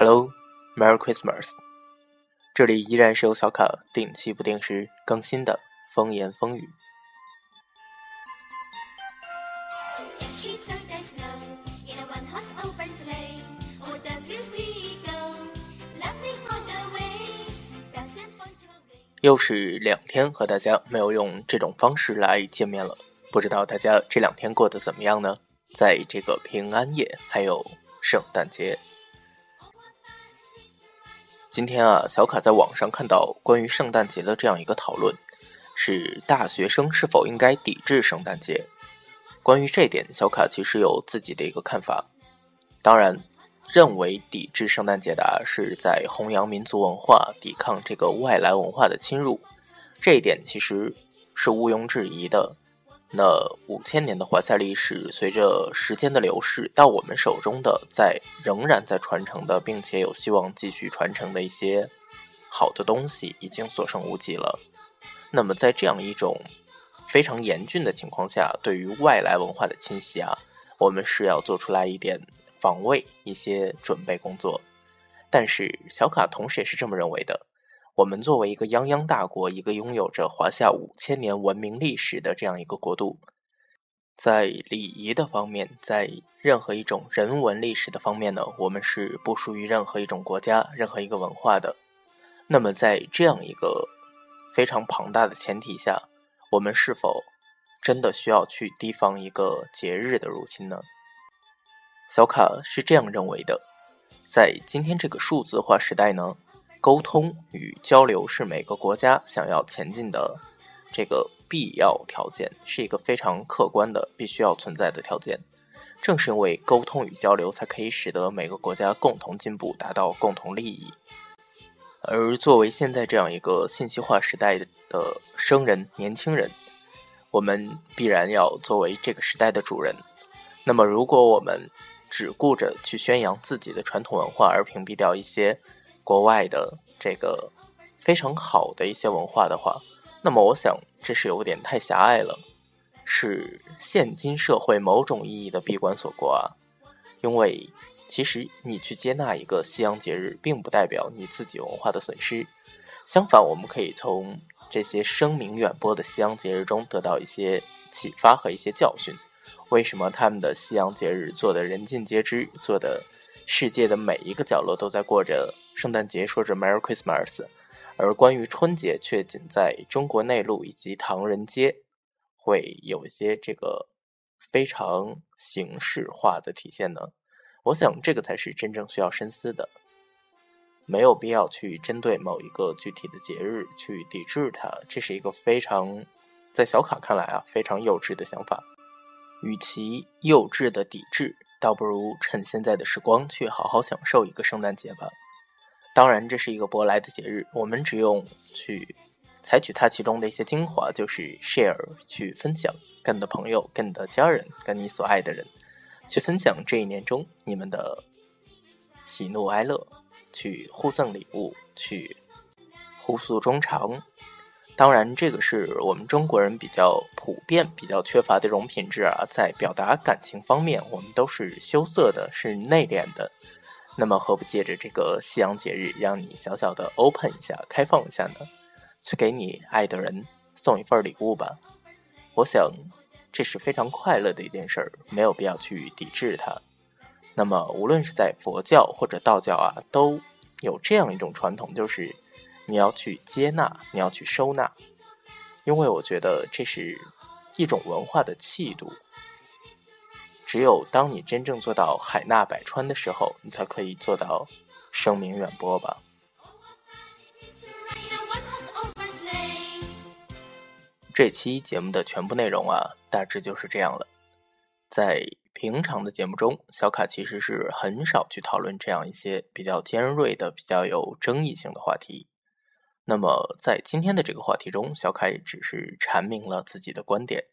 Hello，Merry Christmas！这里依然是由小卡定期不定时更新的风言风语。又是两天和大家没有用这种方式来见面了，不知道大家这两天过得怎么样呢？在这个平安夜，还有圣诞节。今天啊，小卡在网上看到关于圣诞节的这样一个讨论，是大学生是否应该抵制圣诞节？关于这点，小卡其实有自己的一个看法。当然，认为抵制圣诞节的是在弘扬民族文化，抵抗这个外来文化的侵入，这一点其实是毋庸置疑的。那五千年的华夏历史，随着时间的流逝，到我们手中的，在仍然在传承的，并且有希望继续传承的一些好的东西，已经所剩无几了。那么，在这样一种非常严峻的情况下，对于外来文化的侵袭啊，我们是要做出来一点防卫、一些准备工作。但是，小卡同时也是这么认为的。我们作为一个泱泱大国，一个拥有着华夏五千年文明历史的这样一个国度，在礼仪的方面，在任何一种人文历史的方面呢，我们是不输于任何一种国家、任何一个文化的。那么，在这样一个非常庞大的前提下，我们是否真的需要去提防一个节日的入侵呢？小卡是这样认为的，在今天这个数字化时代呢。沟通与交流是每个国家想要前进的这个必要条件，是一个非常客观的必须要存在的条件。正是因为沟通与交流，才可以使得每个国家共同进步，达到共同利益。而作为现在这样一个信息化时代的生人、年轻人，我们必然要作为这个时代的主人。那么，如果我们只顾着去宣扬自己的传统文化，而屏蔽掉一些，国外的这个非常好的一些文化的话，那么我想这是有点太狭隘了，是现今社会某种意义的闭关锁国啊。因为其实你去接纳一个西洋节日，并不代表你自己文化的损失。相反，我们可以从这些声名远播的西洋节日中得到一些启发和一些教训。为什么他们的西洋节日做的人尽皆知，做的世界的每一个角落都在过着？圣诞节说着 Merry Christmas，而关于春节却仅在中国内陆以及唐人街会有一些这个非常形式化的体现呢？我想这个才是真正需要深思的，没有必要去针对某一个具体的节日去抵制它，这是一个非常在小卡看来啊非常幼稚的想法。与其幼稚的抵制，倒不如趁现在的时光去好好享受一个圣诞节吧。当然，这是一个舶来的节日，我们只用去采取它其中的一些精华，就是 share 去分享，跟你的朋友、跟你的家人、跟你所爱的人，去分享这一年中你们的喜怒哀乐，去互赠礼物，去互诉衷肠。当然，这个是我们中国人比较普遍、比较缺乏的一种品质啊，在表达感情方面，我们都是羞涩的，是内敛的。那么何不借着这个西洋节日，让你小小的 open 一下，开放一下呢？去给你爱的人送一份礼物吧。我想这是非常快乐的一件事儿，没有必要去抵制它。那么无论是在佛教或者道教啊，都有这样一种传统，就是你要去接纳，你要去收纳，因为我觉得这是一种文化的气度。只有当你真正做到海纳百川的时候，你才可以做到声名远播吧。这期节目的全部内容啊，大致就是这样了。在平常的节目中，小卡其实是很少去讨论这样一些比较尖锐的、比较有争议性的话题。那么在今天的这个话题中，小凯也只是阐明了自己的观点。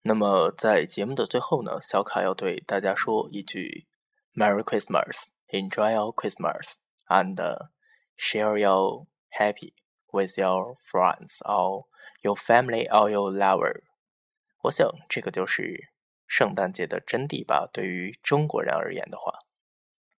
那么，在节目的最后呢，小卡要对大家说一句：“Merry Christmas, enjoy your Christmas, and share your happy with your friends or your family or your lover。”我想，这个就是圣诞节的真谛吧。对于中国人而言的话。